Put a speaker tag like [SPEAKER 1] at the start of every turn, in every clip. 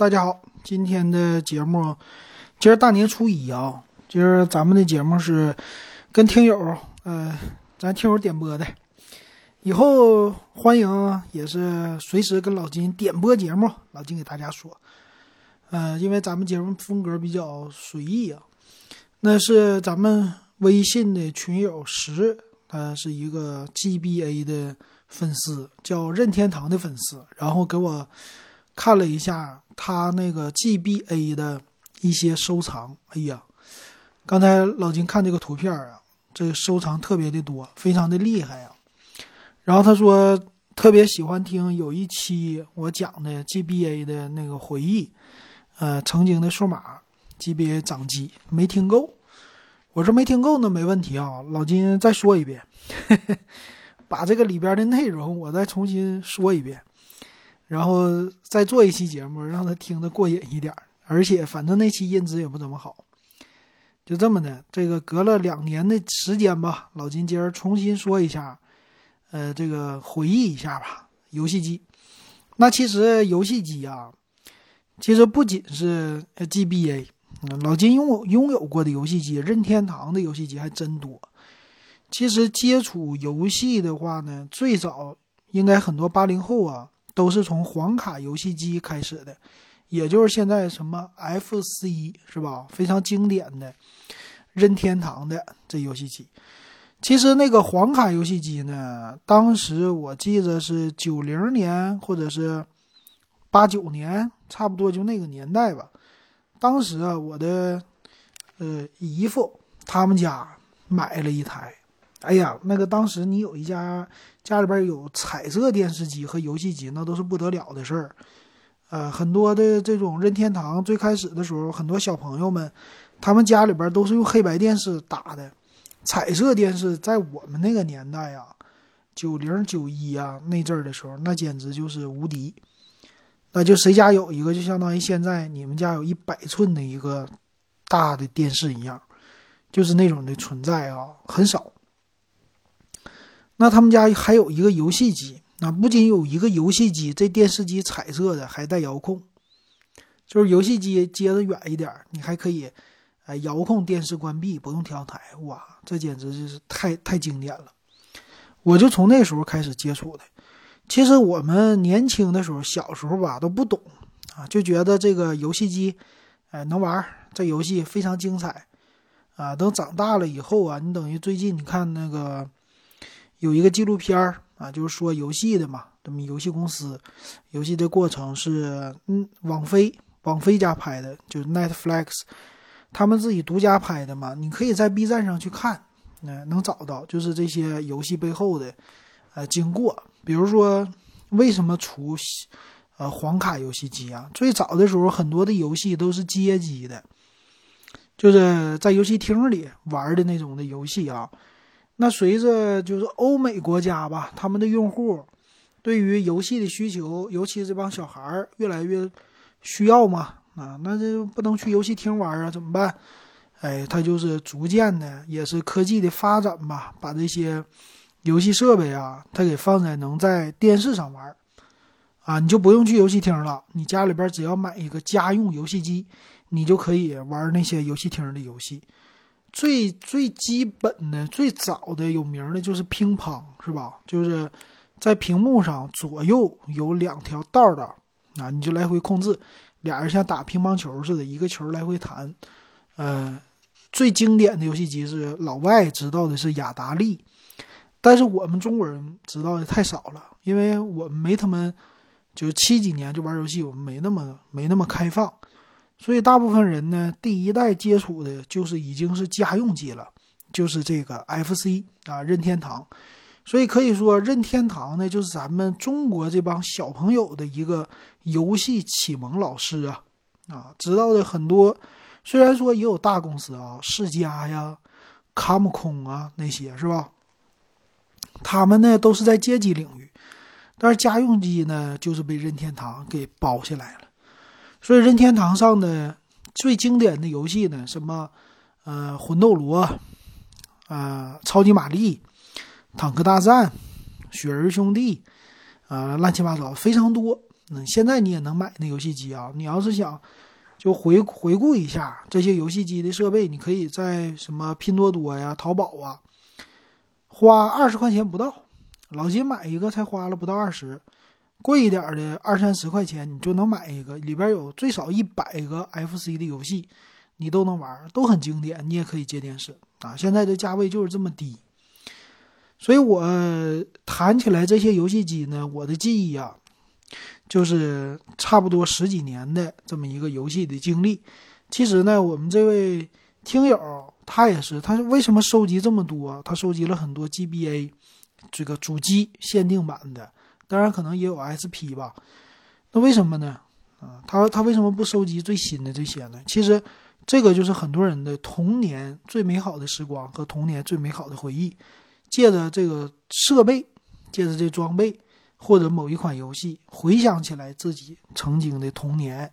[SPEAKER 1] 大家好，今天的节目，今儿大年初一啊，今儿咱们的节目是跟听友，呃，咱听友点播的，以后欢迎也是随时跟老金点播节目，老金给大家说，呃，因为咱们节目风格比较随意啊，那是咱们微信的群友十，他是一个 GBA 的粉丝，叫任天堂的粉丝，然后给我。看了一下他那个 GBA 的一些收藏，哎呀，刚才老金看这个图片啊，这收藏特别的多，非常的厉害呀。然后他说特别喜欢听有一期我讲的 GBA 的那个回忆，呃，曾经的数码 GBA 掌机没听够。我说没听够那没问题啊，老金再说一遍，把这个里边的内容我再重新说一遍。然后再做一期节目，让他听得过瘾一点而且反正那期音质也不怎么好，就这么的。这个隔了两年的时间吧，老金今儿重新说一下，呃，这个回忆一下吧。游戏机，那其实游戏机啊，其实不仅是 GBA，老金拥有拥有过的游戏机，任天堂的游戏机还真多。其实接触游戏的话呢，最早应该很多八零后啊。都是从黄卡游戏机开始的，也就是现在什么 FC 是吧？非常经典的任天堂的这游戏机。其实那个黄卡游戏机呢，当时我记得是九零年或者是八九年，差不多就那个年代吧。当时啊，我的呃姨父他们家买了一台。哎呀，那个当时你有一家家里边有彩色电视机和游戏机，那都是不得了的事儿。呃，很多的这种任天堂最开始的时候，很多小朋友们，他们家里边都是用黑白电视打的。彩色电视在我们那个年代啊，九零九一啊那阵儿的时候，那简直就是无敌。那就谁家有一个，就相当于现在你们家有一百寸的一个大的电视一样，就是那种的存在啊，很少。那他们家还有一个游戏机，那不仅有一个游戏机，这电视机彩色的，还带遥控，就是游戏机接的远一点，你还可以，哎，遥控电视关闭，不用调台，哇，这简直就是太太经典了。我就从那时候开始接触的。其实我们年轻的时候，小时候吧都不懂啊，就觉得这个游戏机，哎，能玩，这游戏非常精彩，啊，等长大了以后啊，你等于最近你看那个。有一个纪录片儿啊，就是说游戏的嘛，这么游戏公司，游戏的过程是嗯，网飞网飞家拍的，就是 Netflix，他们自己独家拍的嘛。你可以在 B 站上去看，嗯，能找到，就是这些游戏背后的呃经过。比如说，为什么出呃黄卡游戏机啊？最早的时候，很多的游戏都是街机的，就是在游戏厅里玩的那种的游戏啊。那随着就是欧美国家吧，他们的用户对于游戏的需求，尤其这帮小孩儿越来越需要嘛，啊，那这不能去游戏厅玩啊，怎么办？哎，他就是逐渐的，也是科技的发展吧，把这些游戏设备啊，他给放在能在电视上玩，啊，你就不用去游戏厅了，你家里边只要买一个家用游戏机，你就可以玩那些游戏厅的游戏。最最基本的、最早的有名的就是乒乓，是吧？就是在屏幕上左右有两条道道，啊，你就来回控制，俩人像打乒乓球似的，一个球来回弹。呃，最经典的游戏机是老外知道的是雅达利，但是我们中国人知道的太少了，因为我们没他们，就是七几年就玩游戏，我们没那么没那么开放。所以大部分人呢，第一代接触的就是已经是家用机了，就是这个 FC 啊，任天堂。所以可以说，任天堂呢，就是咱们中国这帮小朋友的一个游戏启蒙老师啊啊，知道的很多。虽然说也有大公司啊，世嘉呀、卡姆空啊那些是吧？他们呢都是在街机领域，但是家用机呢，就是被任天堂给包下来了。所以任天堂上的最经典的游戏呢，什么，呃，魂斗罗，啊，超级玛丽，坦克大战，雪人兄弟，啊，乱七八糟非常多嗯，现在你也能买那游戏机啊。你要是想就回回顾一下这些游戏机的设备，你可以在什么拼多多呀、淘宝啊，花二十块钱不到，老金买一个才花了不到二十，贵一点的二三十块钱你就能买一个，里边有最少一百个 FC 的游戏，你都能玩，都很经典。你也可以接电视啊。现在的价位就是这么低。所以我谈起来这些游戏机呢，我的记忆啊，就是差不多十几年的这么一个游戏的经历。其实呢，我们这位听友他也是，他为什么收集这么多？他收集了很多 GBA 这个主机限定版的，当然可能也有 SP 吧。那为什么呢？啊，他他为什么不收集最新的这些呢？其实这个就是很多人的童年最美好的时光和童年最美好的回忆。借着这个设备，借着这装备，或者某一款游戏，回想起来自己曾经的童年，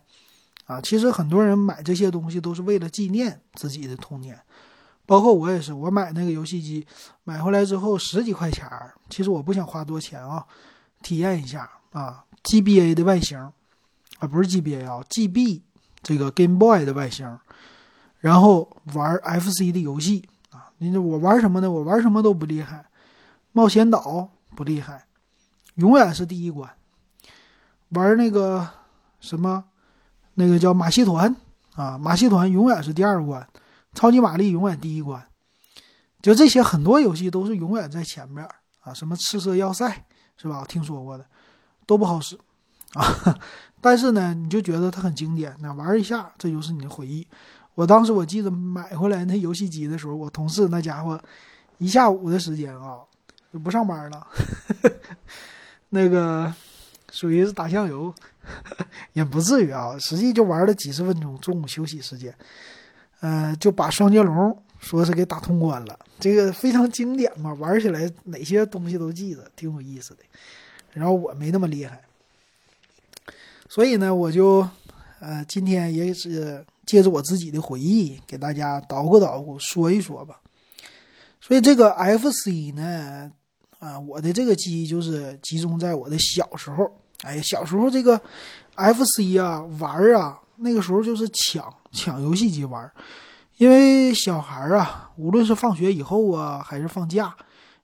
[SPEAKER 1] 啊，其实很多人买这些东西都是为了纪念自己的童年，包括我也是，我买那个游戏机，买回来之后十几块钱儿，其实我不想花多钱啊，体验一下啊，GBA 的外形，啊，不是 GBA 啊，GB 这个 Game Boy 的外形，然后玩 FC 的游戏啊。你我玩什么呢？我玩什么都不厉害，冒险岛不厉害，永远是第一关。玩那个什么，那个叫马戏团啊，马戏团永远是第二关，超级玛丽永远第一关。就这些很多游戏都是永远在前面啊，什么赤色要塞是吧？听说过的都不好使 啊，但是呢，你就觉得它很经典，那玩一下，这就是你的回忆。我当时我记得买回来那游戏机的时候，我同事那家伙一下午的时间啊就不上班了，那个属于是打酱油，也不至于啊，实际就玩了几十分钟，中午休息时间，呃，就把双截龙说是给打通关了，这个非常经典嘛，玩起来哪些东西都记得，挺有意思的。然后我没那么厉害，所以呢，我就呃今天也是。借着我自己的回忆，给大家捣鼓捣鼓，说一说吧。所以这个 FC 呢，啊，我的这个记忆就是集中在我的小时候。哎呀，小时候这个 FC 啊，玩啊，那个时候就是抢抢游戏机玩。因为小孩啊，无论是放学以后啊，还是放假，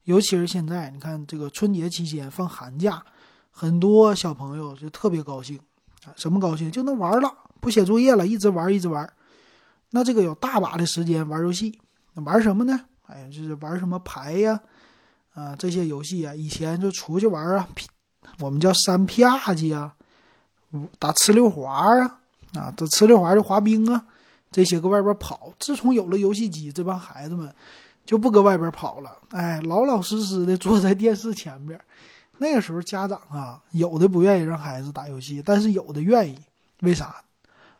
[SPEAKER 1] 尤其是现在，你看这个春节期间放寒假，很多小朋友就特别高兴啊，什么高兴就能玩了。不写作业了，一直玩一直玩，那这个有大把的时间玩游戏，玩什么呢？哎呀，就是玩什么牌呀，啊，这些游戏啊，以前就出去玩啊，我们叫三啪叽啊，打呲溜滑啊，啊，这呲溜滑就滑冰啊，这些搁外边跑。自从有了游戏机，这帮孩子们就不搁外边跑了，哎，老老实实的坐在电视前边。那个时候家长啊，有的不愿意让孩子打游戏，但是有的愿意，为啥？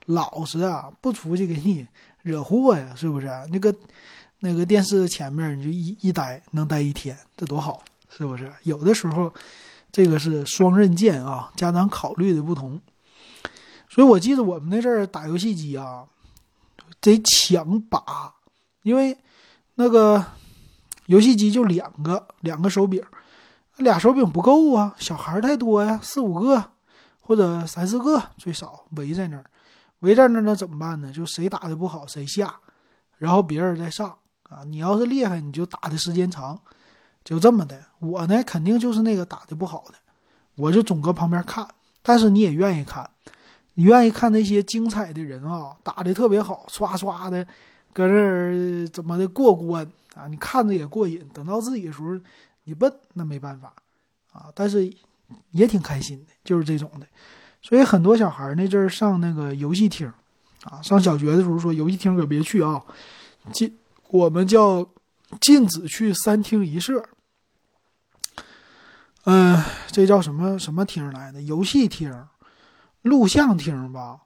[SPEAKER 1] 老实啊，不出去给你惹祸呀，是不是？那个那个电视前面你就一一待能待一天，这多好，是不是？有的时候这个是双刃剑啊，家长考虑的不同。所以我记得我们那阵儿打游戏机啊，得抢把，因为那个游戏机就两个两个手柄，俩手柄不够啊，小孩太多呀，四五个或者三四个最少围在那儿。围在那儿那怎么办呢？就谁打的不好谁下，然后别人再上啊。你要是厉害，你就打的时间长，就这么的。我呢，肯定就是那个打的不好的，我就总搁旁边看。但是你也愿意看，你愿意看那些精彩的人啊，打的特别好，刷刷的搁这儿怎么的过关啊？你看着也过瘾。等到自己的时候，你笨那没办法啊。但是也挺开心的，就是这种的。所以很多小孩那阵儿上那个游戏厅，啊，上小学的时候说游戏厅可别去啊，禁我们叫禁止去三厅一社。嗯，这叫什么什么厅来的？游戏厅、录像厅吧？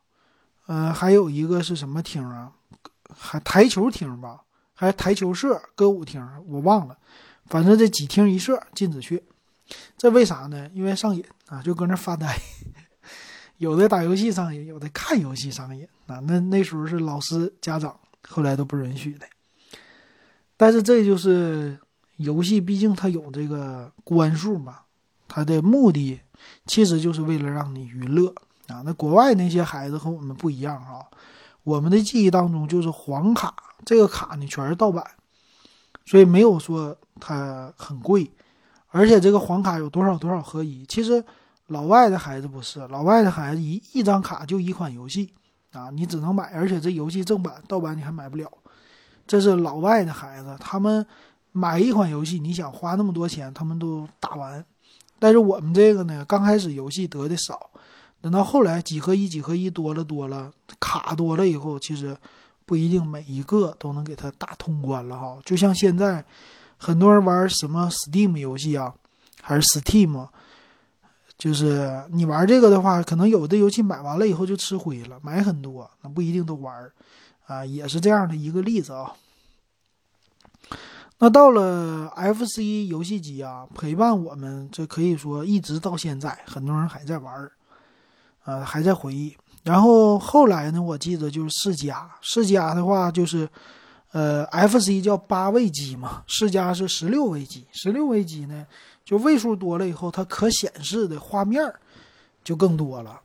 [SPEAKER 1] 嗯，还有一个是什么厅啊？还台球厅吧？还台球社、歌舞厅，我忘了。反正这几厅一社禁止去。这为啥呢？因为上瘾啊，就搁那发呆。有的打游戏上瘾，有的看游戏上瘾啊。那那时候是老师、家长，后来都不允许的。但是这就是游戏，毕竟它有这个关数嘛，它的目的其实就是为了让你娱乐啊。那国外那些孩子和我们不一样啊，我们的记忆当中就是黄卡，这个卡呢全是盗版，所以没有说它很贵，而且这个黄卡有多少多少合一。其实老外的孩子不是，老外的孩子一一张卡就一款游戏啊，你只能买，而且这游戏正版盗版你还买不了。这是老外的孩子，他们买一款游戏，你想花那么多钱，他们都打完。但是我们这个呢，刚开始游戏得的少，等到后来几合一、几合一多了多了，卡多了以后，其实不一定每一个都能给它打通关了哈。就像现在很多人玩什么 Steam 游戏啊，还是 Steam，就是你玩这个的话，可能有的游戏买完了以后就吃灰了，买很多那不一定都玩。啊，也是这样的一个例子啊。那到了 FC 游戏机啊，陪伴我们，这可以说一直到现在，很多人还在玩，呃，还在回忆。然后后来呢，我记得就是世嘉，世嘉的话就是，呃，FC 叫八位机嘛，世嘉是十六位机，十六位机呢，就位数多了以后，它可显示的画面就更多了。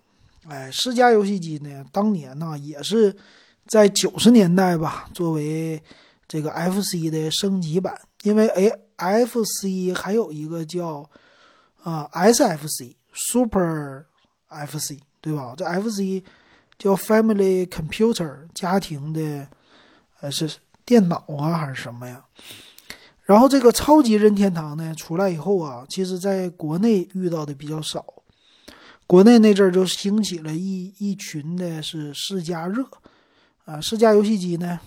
[SPEAKER 1] 哎，世嘉游戏机呢，当年呢也是。在九十年代吧，作为这个 FC 的升级版，因为 A FC 还有一个叫啊 SFC Super FC 对吧？这 FC 叫 Family Computer 家庭的呃是电脑啊还是什么呀？然后这个超级任天堂呢出来以后啊，其实在国内遇到的比较少，国内那阵儿就兴起了一一群的是世嘉热。啊，世嘉游戏机呢，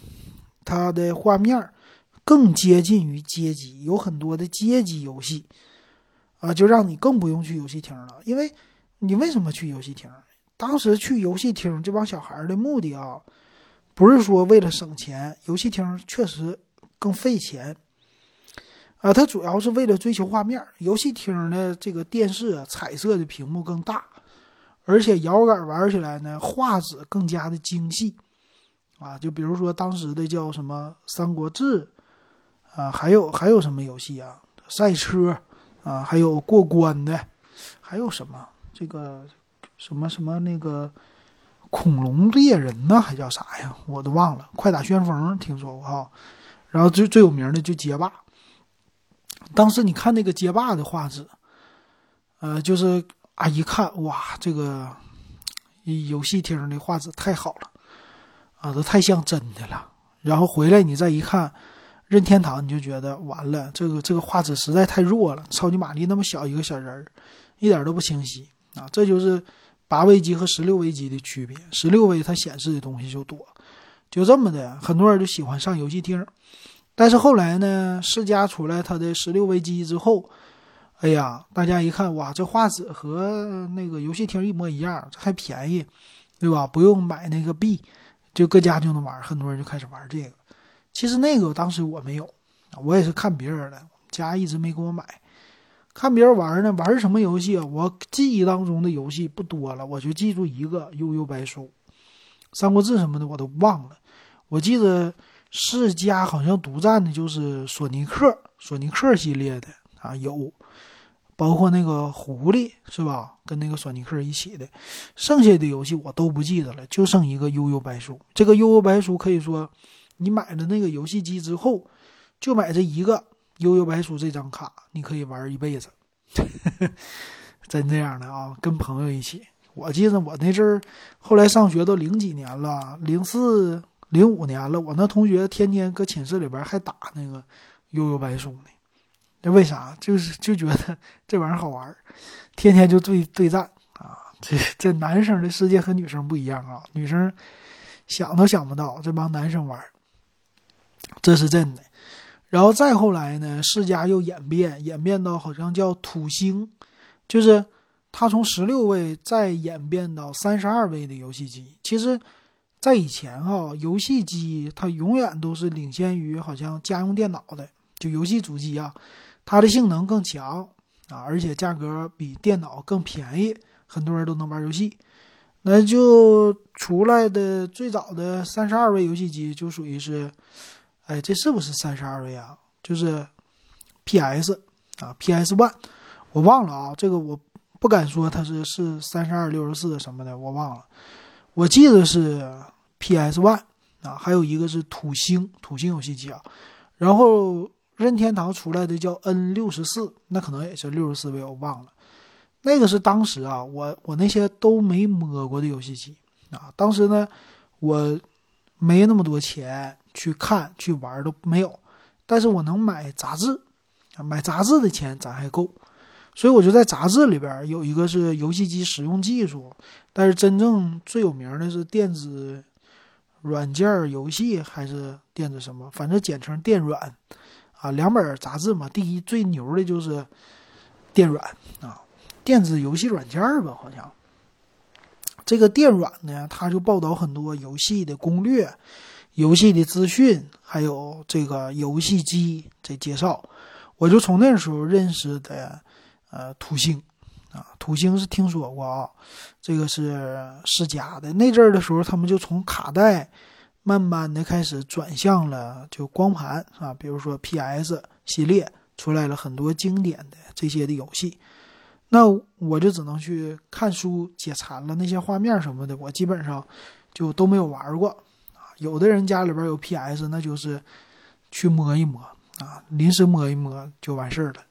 [SPEAKER 1] 它的画面更接近于街机，有很多的街机游戏，啊，就让你更不用去游戏厅了。因为你为什么去游戏厅？当时去游戏厅这帮小孩的目的啊，不是说为了省钱，游戏厅确实更费钱，啊，它主要是为了追求画面。游戏厅的这个电视，彩色的屏幕更大，而且摇杆玩起来呢，画质更加的精细。啊，就比如说当时的叫什么《三国志》，啊，还有还有什么游戏啊？赛车，啊，还有过关的，还有什么这个什么什么那个恐龙猎人呢？还叫啥呀？我都忘了。快打旋风听说过哈，然后最最有名的就街霸。当时你看那个街霸的画质，呃，就是啊，一看哇，这个游戏厅的画质太好了。啊，都太像真的了。然后回来你再一看，任天堂你就觉得完了，这个这个画质实在太弱了。超级玛丽那么小一个小人儿，一点都不清晰啊！这就是八位机和十六位机的区别。十六位它显示的东西就多，就这么的，很多人就喜欢上游戏厅。但是后来呢，世嘉出来它的十六位机之后，哎呀，大家一看哇，这画质和那个游戏厅一模一样，这还便宜，对吧？不用买那个币。就搁家就能玩，很多人就开始玩这个。其实那个当时我没有，我也是看别人的，家一直没给我买。看别人玩呢，玩什么游戏啊？我记忆当中的游戏不多了，我就记住一个《悠悠白书》《三国志》什么的我都忘了。我记得世嘉好像独占的就是索尼克，索尼克系列的啊有。包括那个狐狸是吧？跟那个索尼克一起的，剩下的游戏我都不记得了，就剩一个悠悠白书。这个悠悠白书可以说，你买了那个游戏机之后，就买这一个悠悠白书这张卡，你可以玩一辈子，真这样的啊！跟朋友一起，我记得我那阵儿，后来上学都零几年了，零四零五年了，我那同学天天搁寝室里边还打那个悠悠白书呢。那为啥？就是就觉得这玩意儿好玩，天天就对对战啊！这这男生的世界和女生不一样啊，女生想都想不到这帮男生玩，这是真的。然后再后来呢，世嘉又演变，演变到好像叫土星，就是它从十六位再演变到三十二位的游戏机。其实，在以前哈，游戏机它永远都是领先于好像家用电脑的，就游戏主机啊。它的性能更强啊，而且价格比电脑更便宜，很多人都能玩游戏。那就出来的最早的三十二位游戏机就属于是，哎，这是不是三十二位啊？就是 PS 啊，PS One，我忘了啊，这个我不敢说它是是三十二、六十四什么的，我忘了。我记得是 PS One 啊，还有一个是土星，土星游戏机啊。然后任天堂出来的叫 N 六十四，那可能也是六十四位，我忘了。那个是当时啊，我我那些都没摸过的游戏机啊。当时呢，我没那么多钱去看去玩都没有，但是我能买杂志，买杂志的钱咱还够。所以我就在杂志里边有一个是游戏机使用技术，但是真正最有名的是电子软件游戏还是电子什么，反正简称电软啊，两本杂志嘛。第一最牛的就是电软啊，电子游戏软件吧，好像这个电软呢，它就报道很多游戏的攻略、游戏的资讯，还有这个游戏机这介绍。我就从那时候认识的。呃，土星，啊，土星是听说过啊，这个是世嘉的。那阵儿的时候，他们就从卡带慢慢的开始转向了就光盘啊，比如说 PS 系列出来了很多经典的这些的游戏，那我就只能去看书解馋了，那些画面什么的，我基本上就都没有玩过。有的人家里边有 PS，那就是去摸一摸啊，临时摸一摸就完事儿了。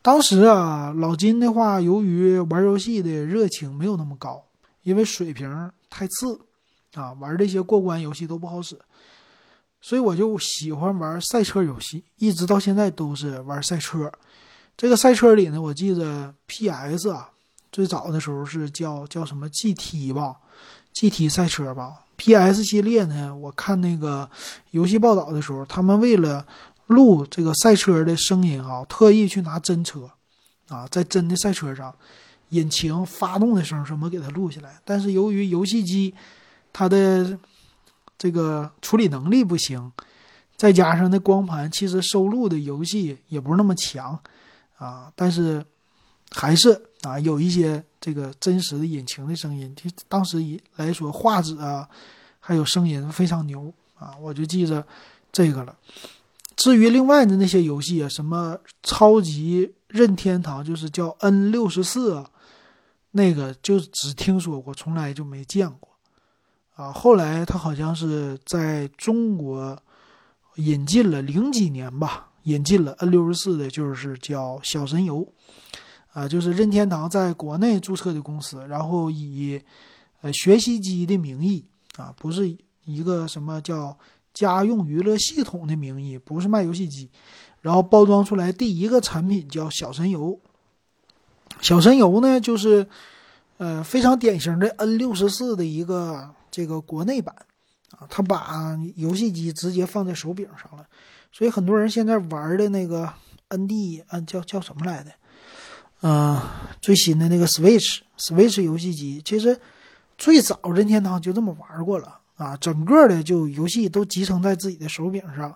[SPEAKER 1] 当时啊，老金的话，由于玩游戏的热情没有那么高，因为水平太次，啊，玩这些过关游戏都不好使，所以我就喜欢玩赛车游戏，一直到现在都是玩赛车。这个赛车里呢，我记得 P.S. 啊，最早的时候是叫叫什么 G.T. 吧，G.T. 赛车吧。P.S. 系列呢，我看那个游戏报道的时候，他们为了录这个赛车的声音啊，特意去拿真车，啊，在真的赛车上，引擎发动的声什么给它录下来。但是由于游戏机它的这个处理能力不行，再加上那光盘其实收录的游戏也不是那么强，啊，但是还是啊有一些这个真实的引擎的声音，就当时一来说画质啊，还有声音非常牛啊，我就记着这个了。至于另外的那些游戏啊，什么超级任天堂，就是叫 N 六十四，那个就只听说过，从来就没见过。啊，后来他好像是在中国引进了零几年吧，引进了 N 六十四的，就是叫小神游，啊，就是任天堂在国内注册的公司，然后以呃学习机的名义啊，不是一个什么叫。家用娱乐系统的名义，不是卖游戏机，然后包装出来第一个产品叫小神游。小神游呢，就是呃非常典型的 N 六十四的一个这个国内版啊，它把游戏机直接放在手柄上了，所以很多人现在玩的那个 ND 啊叫叫什么来的？嗯，最新的那个 Switch Switch 游戏机，其实最早任天堂就这么玩过了。啊，整个的就游戏都集成在自己的手柄上，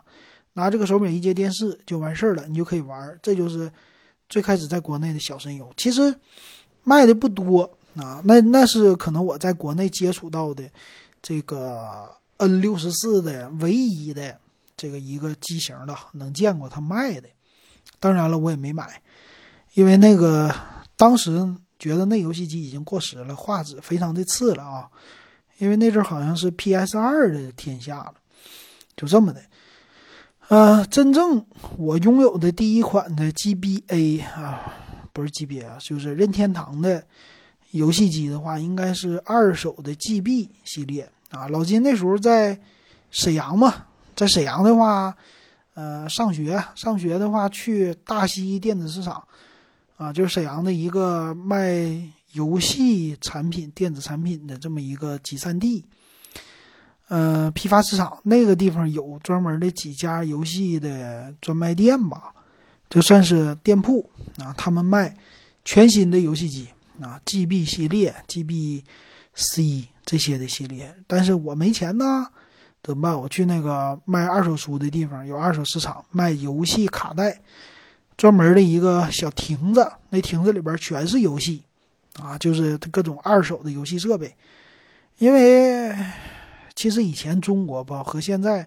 [SPEAKER 1] 拿这个手柄一接电视就完事儿了，你就可以玩。这就是最开始在国内的小神游，其实卖的不多啊。那那是可能我在国内接触到的这个 N 六十四的唯一的这个一个机型的能见过它卖的。当然了，我也没买，因为那个当时觉得那游戏机已经过时了，画质非常的次了啊。因为那阵好像是 PS 二的天下了，就这么的。呃，真正我拥有的第一款的 GBA 啊，不是 GB 啊，就是任天堂的游戏机的话，应该是二手的 GB 系列啊。老金那时候在沈阳嘛，在沈阳的话，呃，上学上学的话去大西电子市场啊，就是沈阳的一个卖。游戏产品、电子产品的这么一个集散地，呃，批发市场那个地方有专门的几家游戏的专卖店吧，就算是店铺啊。他们卖全新的游戏机啊，GB 系列、GB-C 这些的系列。但是我没钱呢，怎么办？我去那个卖二手书的地方，有二手市场卖游戏卡带，专门的一个小亭子，那亭子里边全是游戏。啊，就是各种二手的游戏设备，因为其实以前中国吧和现在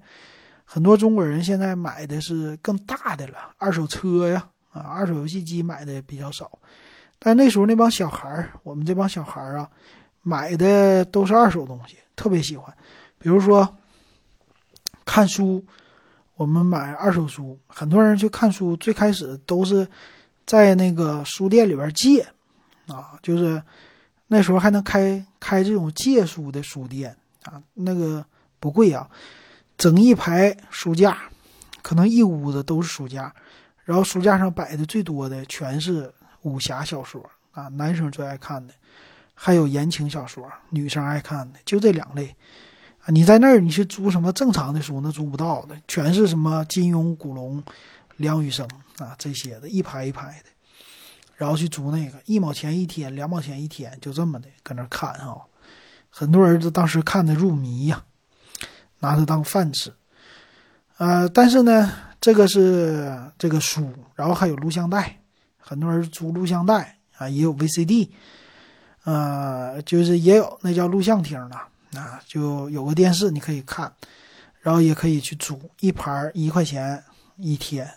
[SPEAKER 1] 很多中国人现在买的是更大的了，二手车呀，啊，二手游戏机买的比较少。但那时候那帮小孩儿，我们这帮小孩儿啊，买的都是二手东西，特别喜欢。比如说看书，我们买二手书，很多人去看书，最开始都是在那个书店里边借啊，就是那时候还能开开这种借书的书店啊，那个不贵啊，整一排书架，可能一屋子都是书架，然后书架上摆的最多的全是。武侠小说啊，男生最爱看的，还有言情小说，女生爱看的，就这两类。你在那儿，你去租什么正常的书，那租不到的，全是什么金庸、古龙、梁羽生啊这些的，一排一排的，然后去租那个，一毛钱一天，两毛钱一天，就这么的搁那看啊。很多人都当时看的入迷呀，拿它当饭吃。呃，但是呢，这个是这个书，然后还有录像带。很多人租录像带啊，也有 VCD，呃，就是也有那叫录像厅的啊，就有个电视你可以看，然后也可以去租一盘一块钱一天，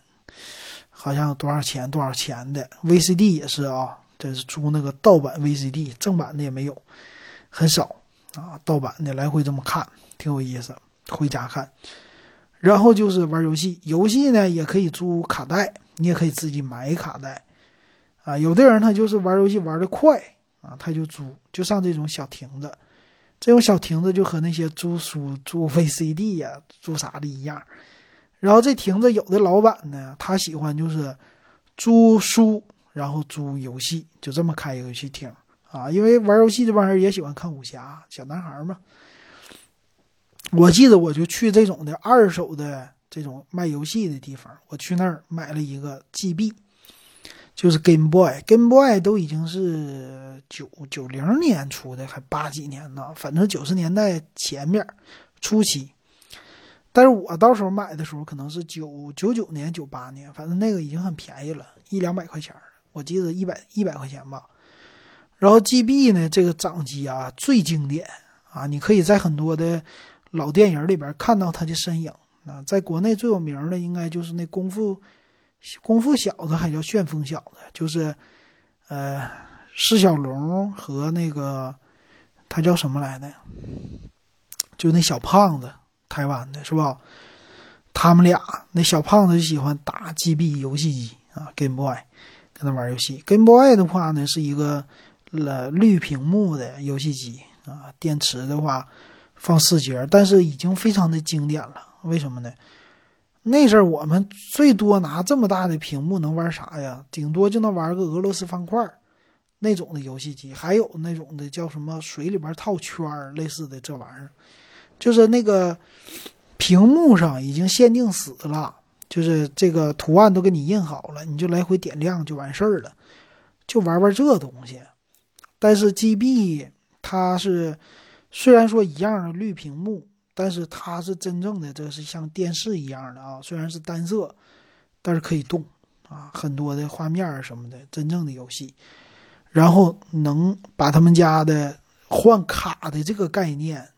[SPEAKER 1] 好像多少钱多少钱的 VCD 也是啊，这是租那个盗版 VCD，正版的也没有，很少啊，盗版的来回这么看挺有意思，回家看。然后就是玩游戏，游戏呢也可以租卡带，你也可以自己买卡带。啊，有的人他就是玩游戏玩的快啊，他就租，就上这种小亭子，这种小亭子就和那些租书、租 VCD 呀、租啥的一样。然后这亭子有的老板呢，他喜欢就是租书，然后租游戏，就这么开游戏厅啊。因为玩游戏这帮人也喜欢看武侠，小男孩嘛。我记得我就去这种的二手的这种卖游戏的地方，我去那儿买了一个 GB。就是 Game Boy，Game Boy 都已经是九九零年出的，还八几年呢，反正九十年代前面初期。但是我到时候买的时候可能是九九九年、九八年，反正那个已经很便宜了，一两百块钱我记得一百一百块钱吧。然后 GB 呢，这个掌机啊最经典啊，你可以在很多的老电影里边看到它的身影啊。在国内最有名的应该就是那功夫。功夫小子还叫旋风小子，就是，呃，释小龙和那个他叫什么来的？就那小胖子，台湾的是吧？他们俩那小胖子就喜欢打 GB 游戏机啊，Game Boy，跟他玩游戏。Game Boy 的话呢，是一个了绿屏幕的游戏机啊，电池的话放四节，但是已经非常的经典了。为什么呢？那阵儿我们最多拿这么大的屏幕能玩啥呀？顶多就能玩个俄罗斯方块那种的游戏机，还有那种的叫什么水里边套圈儿类似的这玩意儿，就是那个屏幕上已经限定死了，就是这个图案都给你印好了，你就来回点亮就完事儿了，就玩玩这东西。但是 GB 它是虽然说一样的绿屏幕。但是它是真正的，这是像电视一样的啊，虽然是单色，但是可以动啊，很多的画面什么的，真正的游戏，然后能把他们家的换卡的这个概念，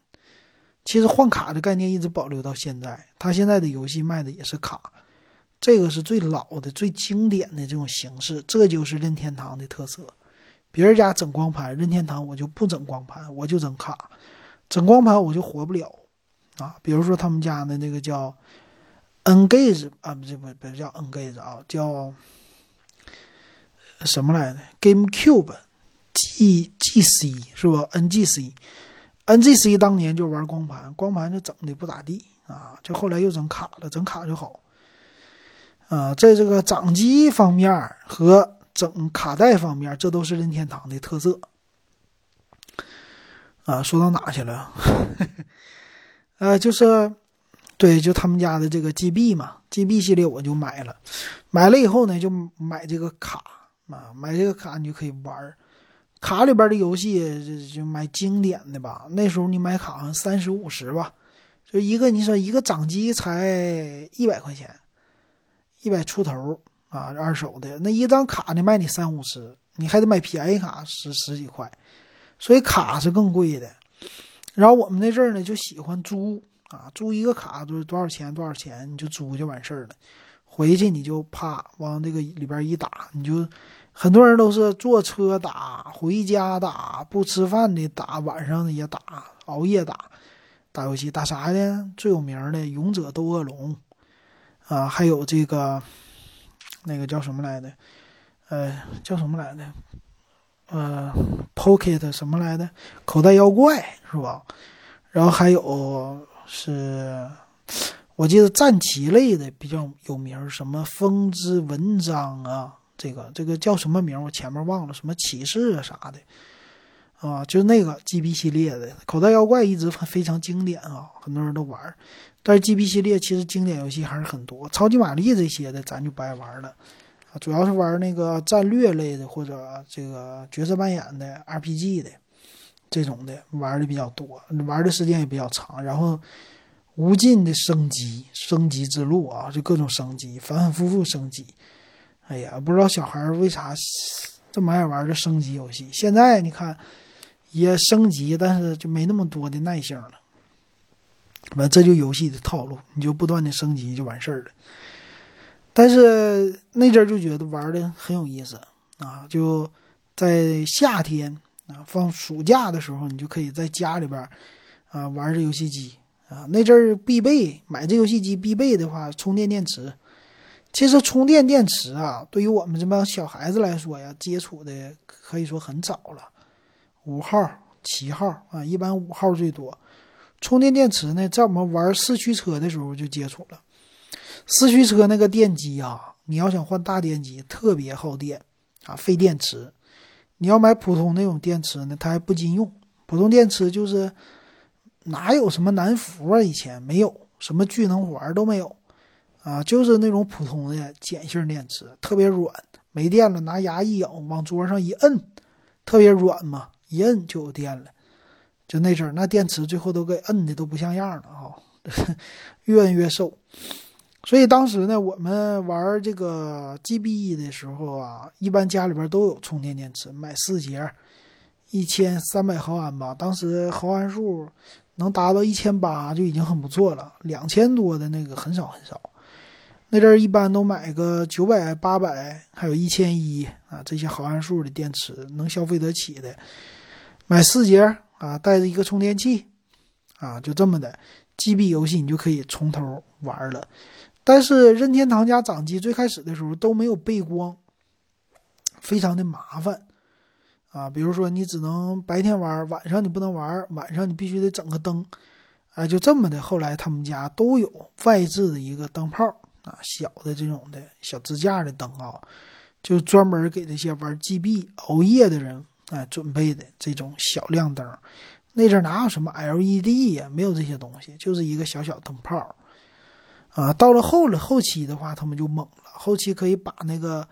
[SPEAKER 1] 其实换卡的概念一直保留到现在，他现在的游戏卖的也是卡，这个是最老的、最经典的这种形式，这就是任天堂的特色。别人家整光盘，任天堂我就不整光盘，我就整卡，整光盘我就活不了。啊，比如说他们家的那个叫 NGA 了啊，不是不不叫 NGA 啊，叫什么来着？GameCube G G C 是吧？N G C N G C 当年就玩光盘，光盘就整的不咋地啊，就后来又整卡了，整卡就好。啊，在这个掌机方面和整卡带方面，这都是任天堂的特色。啊，说到哪去了？呃，就是，对，就他们家的这个 GB 嘛，GB 系列我就买了，买了以后呢，就买这个卡啊，买这个卡你就可以玩儿卡里边的游戏就买经典的吧。那时候你买卡好像三十五十吧，就一个你说一个掌机才一百块钱，一百出头啊，二手的那一张卡呢卖你三五十，你还得买便宜卡十十几块，所以卡是更贵的。然后我们那阵儿呢，就喜欢租啊，租一个卡就是多少钱多少钱，你就租就完事儿了。回去你就啪往这个里边一打，你就很多人都是坐车打，回家打，不吃饭的打，晚上的也打，熬夜打，打游戏打啥的？最有名的《勇者斗恶龙》啊，还有这个那个叫什么来的？呃，叫什么来的？呃，Pocket 什么来的？口袋妖怪是吧？然后还有是，我记得战棋类的比较有名，什么风之文章啊。这个这个叫什么名？我前面忘了，什么骑士啊啥的，啊，就是那个 GB 系列的口袋妖怪一直非常经典啊，很多人都玩。但是 GB 系列其实经典游戏还是很多，超级玛丽这些的咱就不爱玩了，主要是玩那个战略类的或者这个角色扮演的 RPG 的这种的玩的比较多，玩的时间也比较长。然后无尽的升级，升级之路啊，就各种升级，反反复复升级。哎呀，不知道小孩为啥这么爱玩这升级游戏。现在你看也升级，但是就没那么多的耐性了。完，这就游戏的套路，你就不断的升级就完事儿了。但是那阵儿就觉得玩的很有意思啊！就在夏天啊，放暑假的时候，你就可以在家里边啊玩这游戏机啊。那阵儿必备买这游戏机必备的话，充电电池。其实充电电池啊，对于我们这帮小孩子来说呀，接触的可以说很早了，五号、七号啊，一般五号最多。充电电池呢，在我们玩四驱车的时候就接触了。四驱车那个电机啊，你要想换大电机，特别耗电啊，费电池。你要买普通那种电池呢，它还不经用。普通电池就是哪有什么南孚啊，以前没有什么聚能环都没有。啊，就是那种普通的碱性电池，特别软，没电了拿牙一咬，往桌上一摁，特别软嘛，一摁就有电了。就那阵儿，那电池最后都给摁的都不像样了啊，越摁越瘦。所以当时呢，我们玩这个 G B E 的时候啊，一般家里边都有充电电池，买四节，一千三百毫安吧。当时毫安数能达到一千八就已经很不错了，两千多的那个很少很少。那阵儿一般都买个九百、八百，还有一千一啊，这些毫安数的电池能消费得起的，买四节啊，带着一个充电器啊，就这么的，GB 游戏你就可以从头玩了。但是任天堂家掌机最开始的时候都没有背光，非常的麻烦啊。比如说你只能白天玩，晚上你不能玩，晚上你必须得整个灯，哎，就这么的。后来他们家都有外置的一个灯泡。啊，小的这种的小支架的灯啊，就专门给这些玩 GB 熬夜的人啊准备的这种小亮灯。那阵哪有什么 LED 呀？没有这些东西，就是一个小小灯泡。啊，到了后了后期的话，他们就猛了，后期可以把那个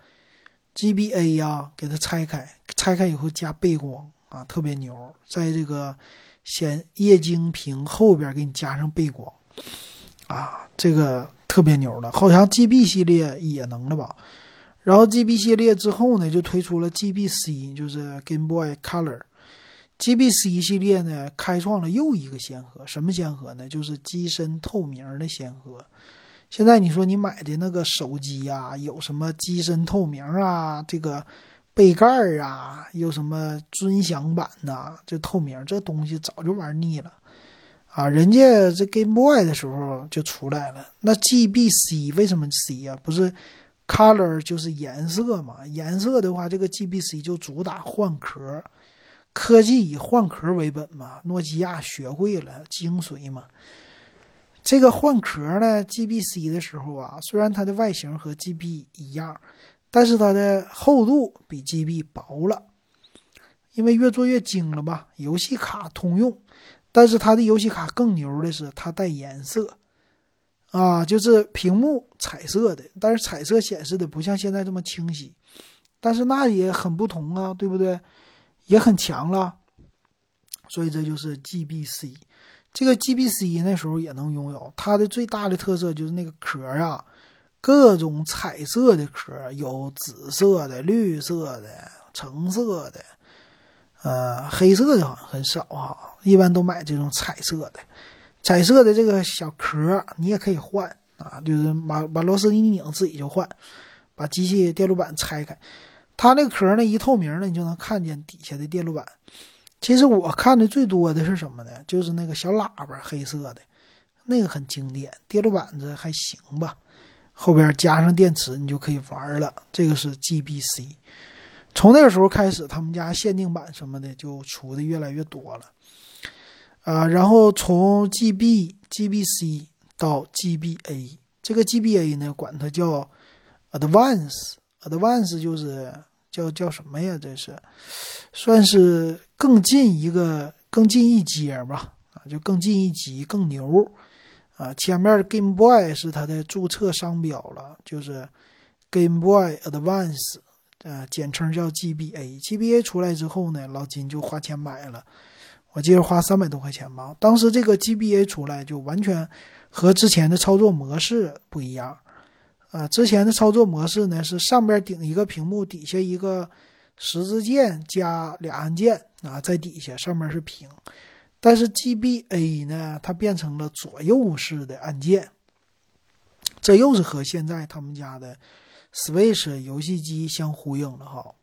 [SPEAKER 1] GBA 呀给它拆开，拆开以后加背光啊，特别牛，在这个显液晶屏后边给你加上背光啊，这个。特别牛的，好像 GB 系列也能了吧？然后 GB 系列之后呢，就推出了 GBC，就是 Game Boy Color。GBC 系列呢，开创了又一个先河，什么先河呢？就是机身透明的先河。现在你说你买的那个手机呀，有什么机身透明啊？这个背盖啊，有什么尊享版呐？这透明这东西早就玩腻了。啊，人家这 Game Boy 的时候就出来了。那 GBC 为什么 C 呀？不是 Color 就是颜色嘛？颜色的话，这个 GBC 就主打换壳，科技以换壳为本嘛。诺基亚学会了精髓嘛。这个换壳呢，GBC 的时候啊，虽然它的外形和 GB 一样，但是它的厚度比 GB 薄了，因为越做越精了吧，游戏卡通用。但是它的游戏卡更牛的是，它带颜色，啊，就是屏幕彩色的，但是彩色显示的不像现在这么清晰，但是那也很不同啊，对不对？也很强了，所以这就是 GBC，这个 GBC 那时候也能拥有。它的最大的特色就是那个壳啊，各种彩色的壳，有紫色的、绿色的、橙色的。呃，黑色的好像很少哈，一般都买这种彩色的。彩色的这个小壳你也可以换啊，就是把把螺丝一拧自己就换，把机器电路板拆开。它那个壳呢一透明呢，你就能看见底下的电路板。其实我看的最多的是什么呢？就是那个小喇叭，黑色的，那个很经典。电路板子还行吧，后边加上电池，你就可以玩了。这个是 GBC。从那个时候开始，他们家限定版什么的就出的越来越多了。啊，然后从 GB、GBC 到 GBA，这个 GBA 呢，管它叫 Advance Advance 就是叫叫什么呀？这是算是更进一个、更进一阶吧？啊，就更进一级、更牛。啊，前面 Game Boy 是它的注册商标了，就是 Game Boy Advance，呃，简称叫 GBA。GBA 出来之后呢，老金就花钱买了。我记得花三百多块钱吧。当时这个 GBA 出来就完全和之前的操作模式不一样，啊，之前的操作模式呢是上边顶一个屏幕，底下一个十字键加俩按键啊，在底下上面是屏。但是 GBA 呢，它变成了左右式的按键，这又是和现在他们家的 Switch 游戏机相呼应了哈。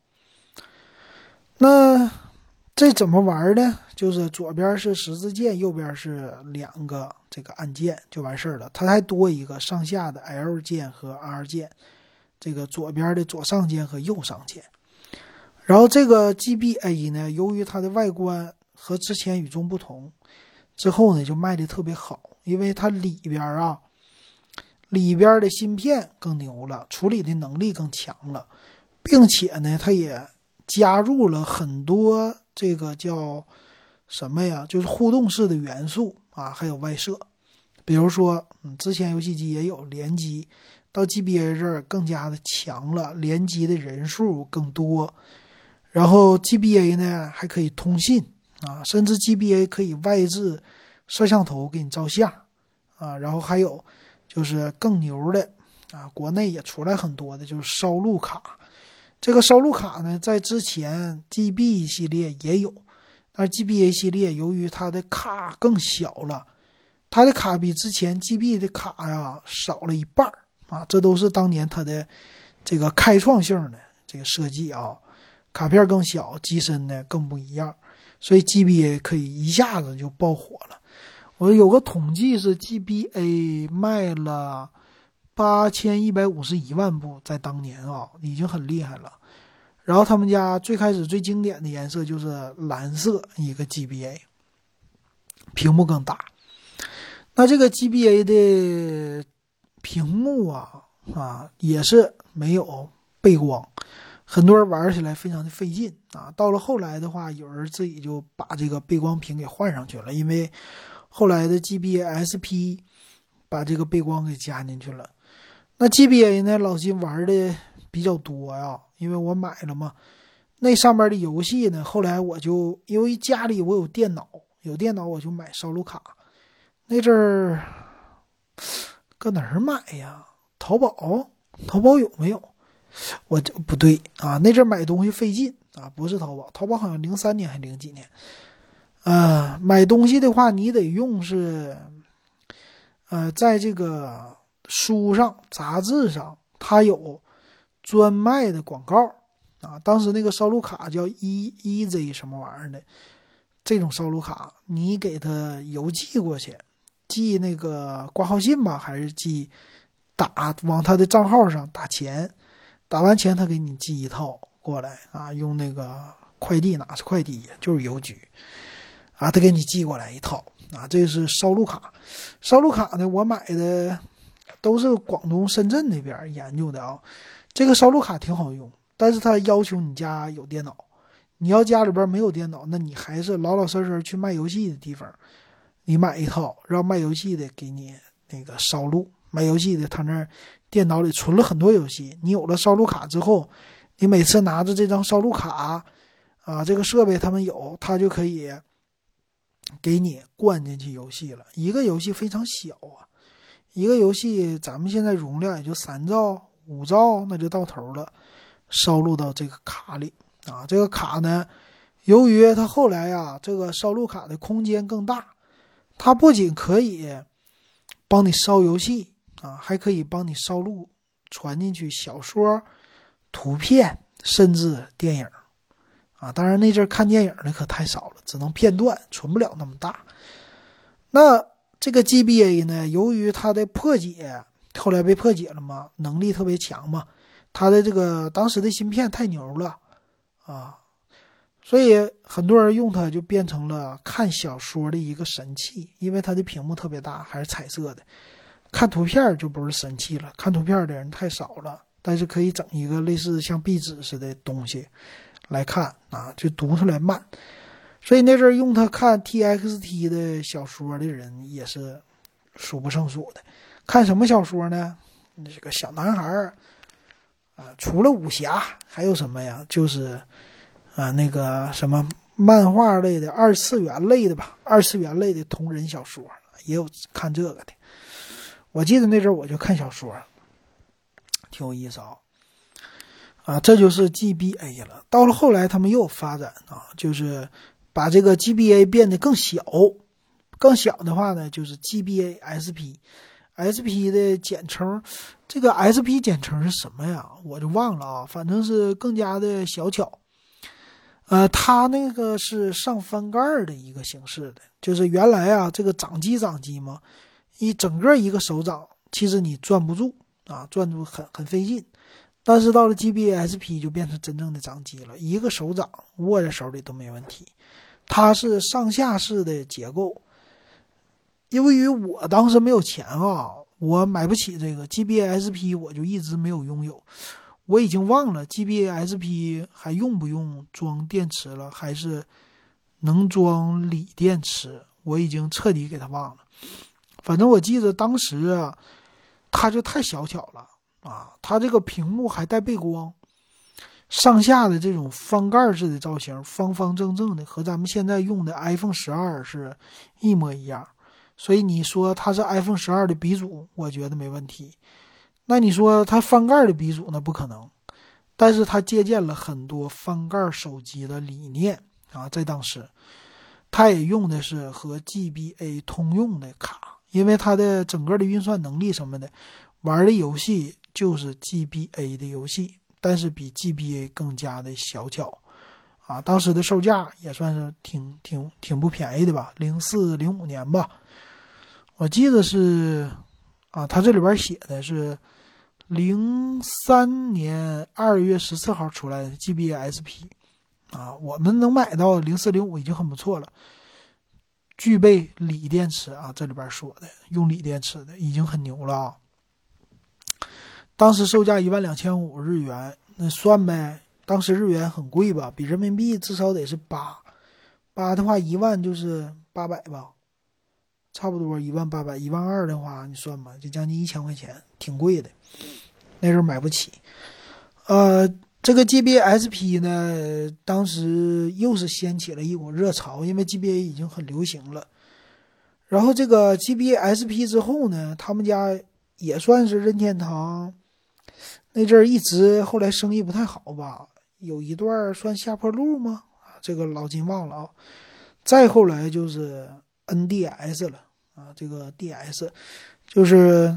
[SPEAKER 1] 那。这怎么玩呢？就是左边是十字键，右边是两个这个按键就完事儿了。它还多一个上下的 L 键和 R 键，这个左边的左上键和右上键。然后这个 GBA 呢，由于它的外观和之前与众不同，之后呢就卖的特别好，因为它里边啊，里边的芯片更牛了，处理的能力更强了，并且呢，它也加入了很多。这个叫什么呀？就是互动式的元素啊，还有外设，比如说，嗯，之前游戏机也有联机，到 GBA 这儿更加的强了，联机的人数更多。然后 GBA 呢还可以通信啊，甚至 GBA 可以外置摄像头给你照相啊。然后还有就是更牛的啊，国内也出来很多的，就是烧录卡。这个烧录卡呢，在之前 GB 系列也有，但是 GBA 系列由于它的卡更小了，它的卡比之前 GB 的卡呀少了一半儿啊，这都是当年它的这个开创性的这个设计啊，卡片更小，机身呢更不一样，所以 GBA 可以一下子就爆火了。我有个统计是 GBA 卖了。八千一百五十一万部，在当年啊，已经很厉害了。然后他们家最开始最经典的颜色就是蓝色，一个 GBA，屏幕更大。那这个 GBA 的屏幕啊啊也是没有背光，很多人玩起来非常的费劲啊。到了后来的话，有人自己就把这个背光屏给换上去了，因为后来的 GBA SP 把这个背光给加进去了。那 GBA 呢？老金玩的比较多呀，因为我买了嘛。那上面的游戏呢，后来我就因为家里我有电脑，有电脑我就买烧录卡。那阵儿搁哪儿买呀？淘宝？淘宝有没有？我这不对啊，那阵儿买东西费劲啊，不是淘宝。淘宝好像零三年还零几年。呃，买东西的话，你得用是，呃，在这个。书上、杂志上，它有专卖的广告啊。当时那个烧录卡叫 E E Z 什么玩意儿的，这种烧录卡，你给他邮寄过去，寄那个挂号信吧，还是寄打往他的账号上打钱，打完钱他给你寄一套过来啊。用那个快递哪是快递呀，就是邮局啊，他给你寄过来一套啊。这是烧录卡，烧录卡呢，我买的。都是广东深圳那边研究的啊，这个烧录卡挺好用，但是它要求你家有电脑。你要家里边没有电脑，那你还是老老实实去卖游戏的地方，你买一套，让卖游戏的给你那个烧录。卖游戏的他那电脑里存了很多游戏，你有了烧录卡之后，你每次拿着这张烧录卡，啊，这个设备他们有，他就可以给你灌进去游戏了。一个游戏非常小啊。一个游戏，咱们现在容量也就三兆、五兆，那就到头了，烧录到这个卡里啊。这个卡呢，由于它后来呀，这个烧录卡的空间更大，它不仅可以帮你烧游戏啊，还可以帮你烧录传进去小说、图片，甚至电影啊。当然那阵看电影的可太少了，只能片段，存不了那么大。那这个 GBA 呢，由于它的破解，后来被破解了嘛，能力特别强嘛，它的这个当时的芯片太牛了啊。所以很多人用它就变成了看小说的一个神器，因为它的屏幕特别大，还是彩色的。看图片就不是神器了，看图片的人太少了。但是可以整一个类似像壁纸似的东西来看啊，就读出来慢。所以那阵用它看 TXT 的小说的人也是数不胜数的。看什么小说呢？这个小男孩儿啊，除了武侠还有什么呀？就是。啊，那个什么漫画类的、二次元类的吧，二次元类的同人小说也有看这个的。我记得那阵我就看小说，挺有意思啊。啊，这就是 GBA 了。到了后来，他们又发展啊，就是把这个 GBA 变得更小。更小的话呢，就是 GBA SP。SP 的简称，这个 SP 简称是什么呀？我就忘了啊，反正是更加的小巧。呃，它那个是上翻盖的一个形式的，就是原来啊，这个掌机掌机嘛，一整个一个手掌，其实你转不住啊，转住很很费劲。但是到了 GBSP 就变成真正的掌机了，一个手掌握在手里都没问题。它是上下式的结构，因为我当时没有钱啊，我买不起这个 GBSP，我就一直没有拥有。我已经忘了 GBSP 还用不用装电池了，还是能装锂电池？我已经彻底给它忘了。反正我记得当时啊，它就太小巧了啊！它这个屏幕还带背光，上下的这种翻盖式的造型，方方正正的，和咱们现在用的 iPhone 十二是一模一样。所以你说它是 iPhone 十二的鼻祖，我觉得没问题。那你说它翻盖的鼻祖那不可能，但是它借鉴了很多翻盖手机的理念啊，在当时，它也用的是和 GBA 通用的卡，因为它的整个的运算能力什么的，玩的游戏就是 GBA 的游戏，但是比 GBA 更加的小巧啊，当时的售价也算是挺挺挺不便宜的吧，零四零五年吧，我记得是啊，它这里边写的是。零三年二月十四号出来的 GBSP，啊，我们能买到零四零五已经很不错了。具备锂电池啊，这里边说的用锂电池的已经很牛了啊。当时售价一万两千五日元，那算呗。当时日元很贵吧，比人民币至少得是八，八的话一万就是八百吧，差不多一万八百，一万二的话你算吧，就将近一千块钱，挺贵的。那时候买不起，呃，这个 GBSP 呢，当时又是掀起了一股热潮，因为 GBA 已经很流行了。然后这个 GBSP 之后呢，他们家也算是任天堂那阵儿一直后来生意不太好吧，有一段算下坡路吗？这个老金忘了啊。再后来就是 NDS 了啊，这个 DS 就是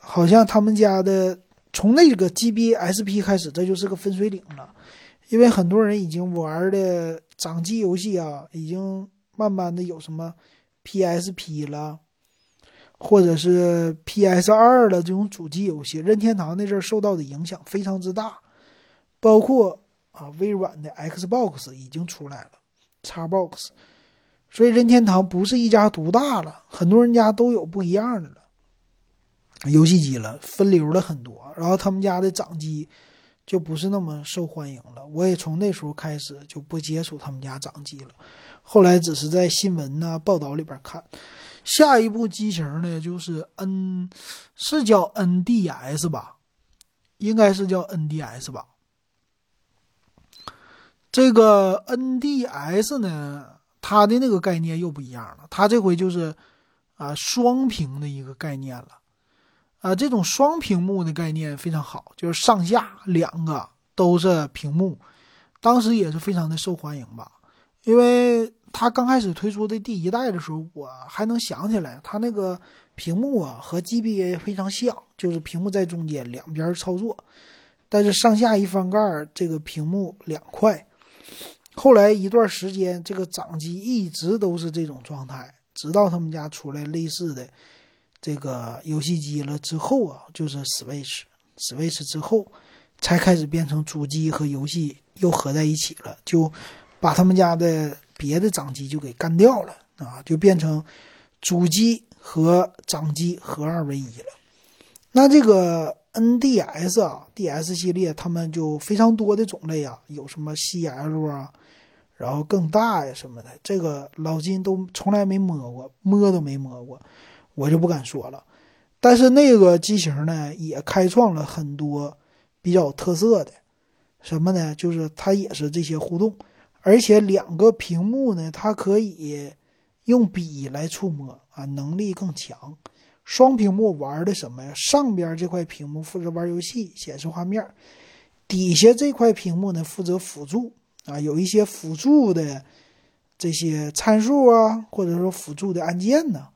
[SPEAKER 1] 好像他们家的。从那个 GBSP 开始，这就是个分水岭了，因为很多人已经玩的掌机游戏啊，已经慢慢的有什么 PSP 了，或者是 PS 二的这种主机游戏，任天堂那阵受到的影响非常之大，包括啊微软的 Xbox 已经出来了，Xbox，所以任天堂不是一家独大了，很多人家都有不一样的了。游戏机了，分流了很多，然后他们家的掌机就不是那么受欢迎了。我也从那时候开始就不接触他们家掌机了，后来只是在新闻呐报道里边看。下一部机型呢，就是 N，是叫 NDS 吧？应该是叫 NDS 吧？这个 NDS 呢，它的那个概念又不一样了，它这回就是啊双屏的一个概念了。啊，这种双屏幕的概念非常好，就是上下两个都是屏幕，当时也是非常的受欢迎吧。因为它刚开始推出的第一代的时候，我还能想起来，它那个屏幕啊和 GBA 非常像，就是屏幕在中间，两边操作。但是上下一翻盖，这个屏幕两块。后来一段时间，这个掌机一直都是这种状态，直到他们家出来类似的这个游戏机了之后啊，就是 Switch，Switch 之后才开始变成主机和游戏又合在一起了，就把他们家的别的掌机就给干掉了啊，就变成主机和掌机合二为一了。那这个 NDS 啊，DS 系列他们就非常多的种类啊，有什么 CL 啊。然后更大呀什么的，这个老金都从来没摸过，摸都没摸过，我就不敢说了。但是那个机型呢，也开创了很多比较特色的，什么呢？就是它也是这些互动，而且两个屏幕呢，它可以用笔来触摸啊，能力更强。双屏幕玩的什么呀？上边这块屏幕负责玩游戏显示画面，底下这块屏幕呢负责辅助。啊，有一些辅助的这些参数啊，或者说辅助的按键呢，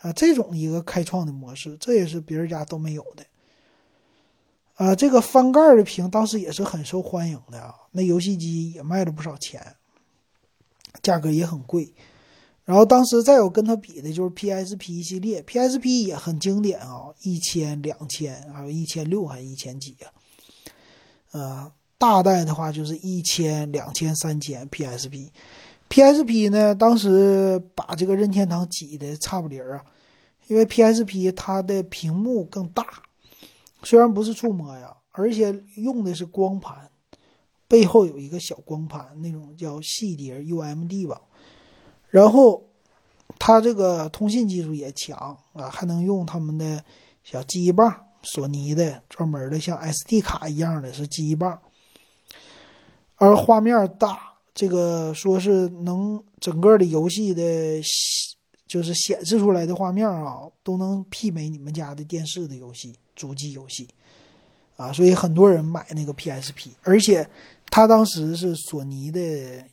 [SPEAKER 1] 啊，这种一个开创的模式，这也是别人家都没有的。啊，这个翻盖的屏当时也是很受欢迎的啊，那游戏机也卖了不少钱，价格也很贵。然后当时再有跟它比的就是 PSP 系列，PSP 也很经典啊，一千、两千，还有一千六，还是一千几呀，啊。大代的话就是一千、两千、三千 PSP，PSP 呢，当时把这个任天堂挤的差不离儿啊，因为 PSP 它的屏幕更大，虽然不是触摸呀，而且用的是光盘，背后有一个小光盘，那种叫细碟 UMD 吧，然后它这个通信技术也强啊，还能用他们的小记忆棒，索尼的专门的像 SD 卡一样的是记忆棒。而画面大，这个说是能整个的游戏的，就是显示出来的画面啊，都能媲美你们家的电视的游戏、主机游戏，啊，所以很多人买那个 PSP，而且它当时是索尼的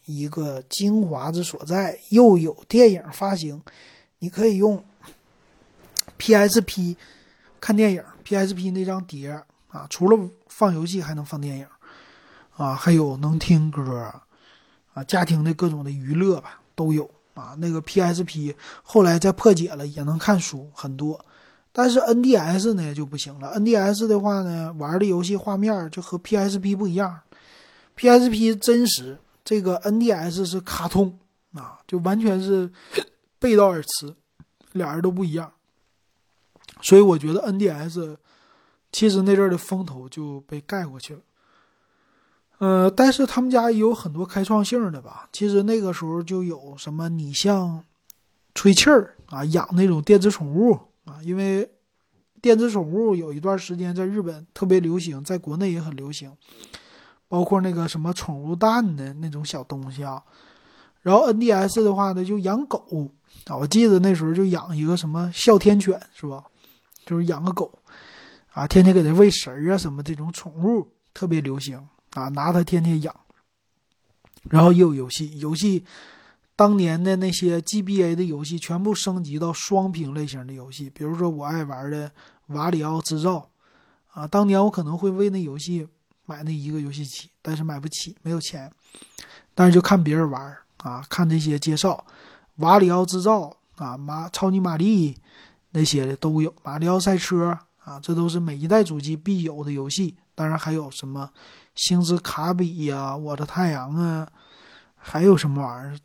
[SPEAKER 1] 一个精华之所在，又有电影发行，你可以用 PSP 看电影，PSP 那张碟啊，除了放游戏还能放电影。啊，还有能听歌，啊，家庭的各种的娱乐吧都有啊。那个 PSP 后来再破解了，也能看书很多。但是 NDS 呢就不行了。NDS 的话呢，玩的游戏画面就和 PSP 不一样。PSP 真实，这个 NDS 是卡通啊，就完全是背道而驰，俩人都不一样。所以我觉得 NDS 其实那阵的风头就被盖过去了。呃，但是他们家也有很多开创性的吧。其实那个时候就有什么，你像吹气儿啊，养那种电子宠物啊，因为电子宠物有一段时间在日本特别流行，在国内也很流行，包括那个什么宠物蛋的那种小东西啊。然后 NDS 的话呢，就养狗啊，我记得那时候就养一个什么哮天犬是吧？就是养个狗啊，天天给它喂食儿啊，什么这种宠物特别流行。啊，拿它天天养，然后又有游戏，游戏当年的那些 GBA 的游戏全部升级到双屏类型的游戏，比如说我爱玩的《瓦里奥制造》，啊，当年我可能会为那游戏买那一个游戏机，但是买不起，没有钱，但是就看别人玩啊，看这些介绍，《瓦里奥制造》啊，马超级玛丽那些的都有，《马里奥赛车》啊，这都是每一代主机必有的游戏，当然还有什么。星之卡比呀，我的太阳啊，还有什么玩意儿？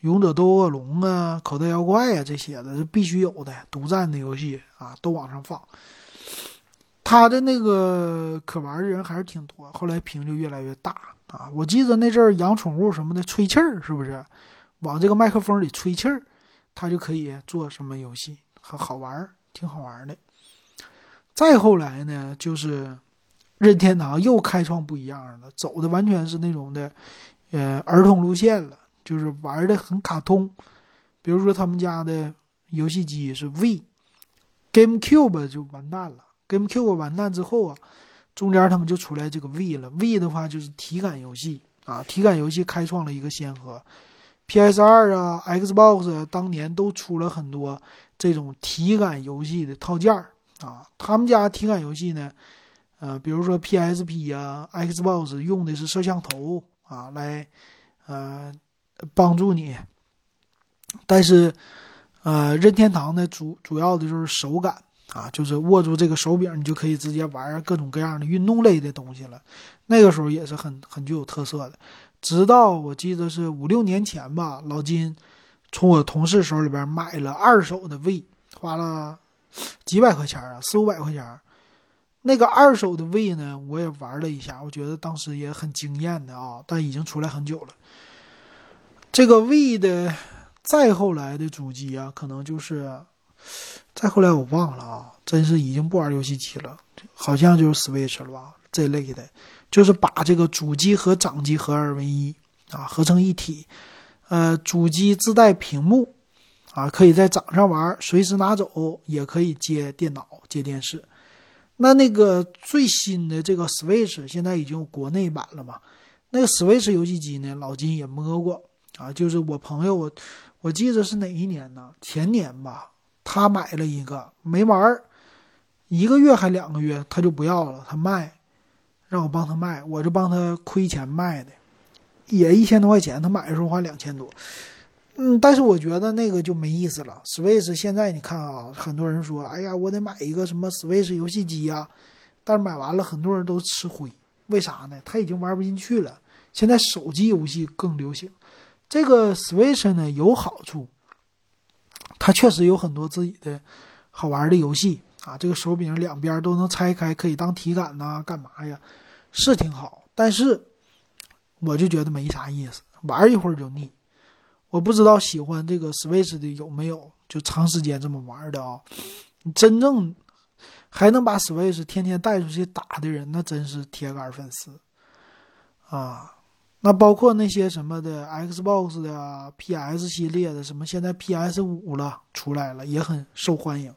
[SPEAKER 1] 勇者斗恶龙啊，口袋妖怪啊，这些的是必须有的独占的游戏啊，都往上放。他的那个可玩的人还是挺多，后来屏就越来越大啊。我记得那阵儿养宠物什么的，吹气儿是不是？往这个麦克风里吹气儿，他就可以做什么游戏，很好玩儿，挺好玩的。再后来呢，就是。任天堂又开创不一样了，走的完全是那种的，呃，儿童路线了，就是玩的很卡通。比如说他们家的游戏机是 V，GameCube 就完蛋了。GameCube 完蛋之后啊，中间他们就出来这个 V 了。V 的话就是体感游戏啊，体感游戏开创了一个先河。PS2 啊，Xbox 当年都出了很多这种体感游戏的套件儿啊。他们家体感游戏呢？呃，比如说 PSP 啊、Xbox 用的是摄像头啊，来呃帮助你。但是，呃，任天堂呢主主要的就是手感啊，就是握住这个手柄，你就可以直接玩各种各样的运动类的东西了。那个时候也是很很具有特色的。直到我记得是五六年前吧，老金从我同事手里边买了二手的 V，花了几百块钱啊，四五百块钱。那个二手的 V 呢，我也玩了一下，我觉得当时也很惊艳的啊，但已经出来很久了。这个 V 的再后来的主机啊，可能就是再后来我忘了啊，真是已经不玩游戏机了，好像就是 Switch 了吧这类的。就是把这个主机和掌机合二为一啊，合成一体。呃，主机自带屏幕啊，可以在掌上玩，随时拿走，也可以接电脑、接电视。那那个最新的这个 Switch 现在已经有国内版了嘛？那个 Switch 游戏机呢，老金也摸过啊。就是我朋友，我我记得是哪一年呢？前年吧，他买了一个没玩，一个月还两个月，他就不要了，他卖。让我帮他卖，我就帮他亏钱卖的，也一千多块钱。他买的时候花两千多，嗯，但是我觉得那个就没意思了。Switch 现在你看啊，很多人说，哎呀，我得买一个什么 Switch 游戏机呀，但是买完了很多人都吃灰，为啥呢？他已经玩不进去了。现在手机游戏更流行，这个 Switch 呢有好处，它确实有很多自己的好玩的游戏啊。这个手柄两边都能拆开，可以当体感呐，干嘛呀？是挺好，但是我就觉得没啥意思，玩一会儿就腻。我不知道喜欢这个 Switch 的有没有就长时间这么玩的啊？真正还能把 Switch 天天带出去打的人，那真是铁杆粉丝啊！那包括那些什么的 Xbox 的、PS 系列的，什么现在 PS 五了出来了，也很受欢迎。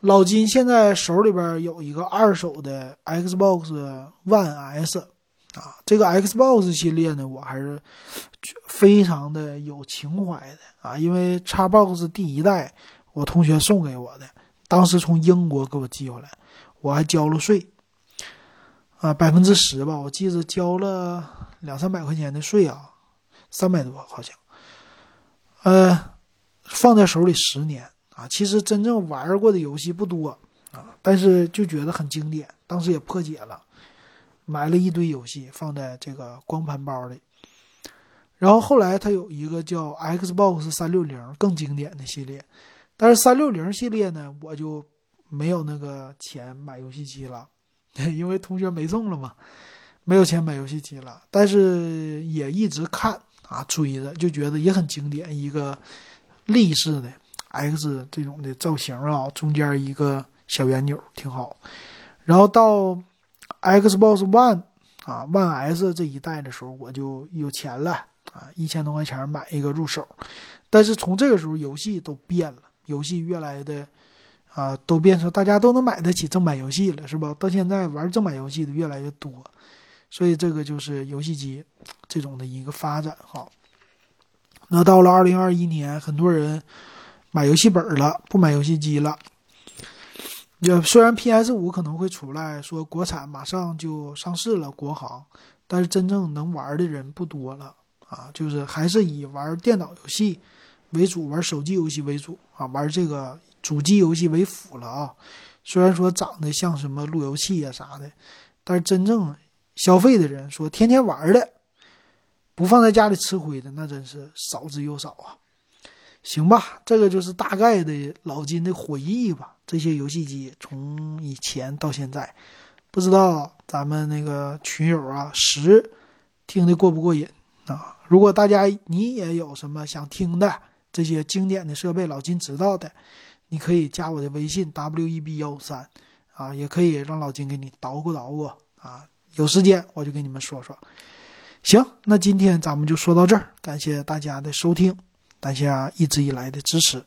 [SPEAKER 1] 老金现在手里边有一个二手的 Xbox One S，啊，这个 Xbox 系列呢，我还是非常的有情怀的啊，因为 Xbox 第一代我同学送给我的，当时从英国给我寄回来，我还交了税，啊，百分之十吧，我记得交了两三百块钱的税啊，三百多好像，呃，放在手里十年。啊，其实真正玩过的游戏不多啊，但是就觉得很经典。当时也破解了，买了一堆游戏放在这个光盘包里。然后后来它有一个叫 Xbox 三六零更经典的系列，但是三六零系列呢，我就没有那个钱买游戏机了，因为同学没送了嘛，没有钱买游戏机了。但是也一直看啊，追着就觉得也很经典，一个立式的。X 这种的造型啊，中间一个小圆钮挺好。然后到 Xbox One 啊，One S 这一代的时候，我就有钱了啊，一千多块钱买一个入手。但是从这个时候，游戏都变了，游戏越来的啊，都变成大家都能买得起正版游戏了，是吧？到现在玩正版游戏的越来越多，所以这个就是游戏机这种的一个发展哈。那到了二零二一年，很多人。买游戏本了，不买游戏机了。也虽然 PS 五可能会出来说国产马上就上市了，国行，但是真正能玩的人不多了啊，就是还是以玩电脑游戏为主，玩手机游戏为主啊，玩这个主机游戏为辅了啊。虽然说长得像什么路由器啊啥的，但是真正消费的人说天天玩的，不放在家里吃灰的，那真是少之又少啊。行吧，这个就是大概的老金的回忆吧。这些游戏机从以前到现在，不知道咱们那个群友啊，十听的过不过瘾啊？如果大家你也有什么想听的这些经典的设备，老金知道的，你可以加我的微信 w e b 幺三啊，也可以让老金给你捣鼓捣鼓啊。有时间我就给你们说说。行，那今天咱们就说到这儿，感谢大家的收听。大家一直以来的支持。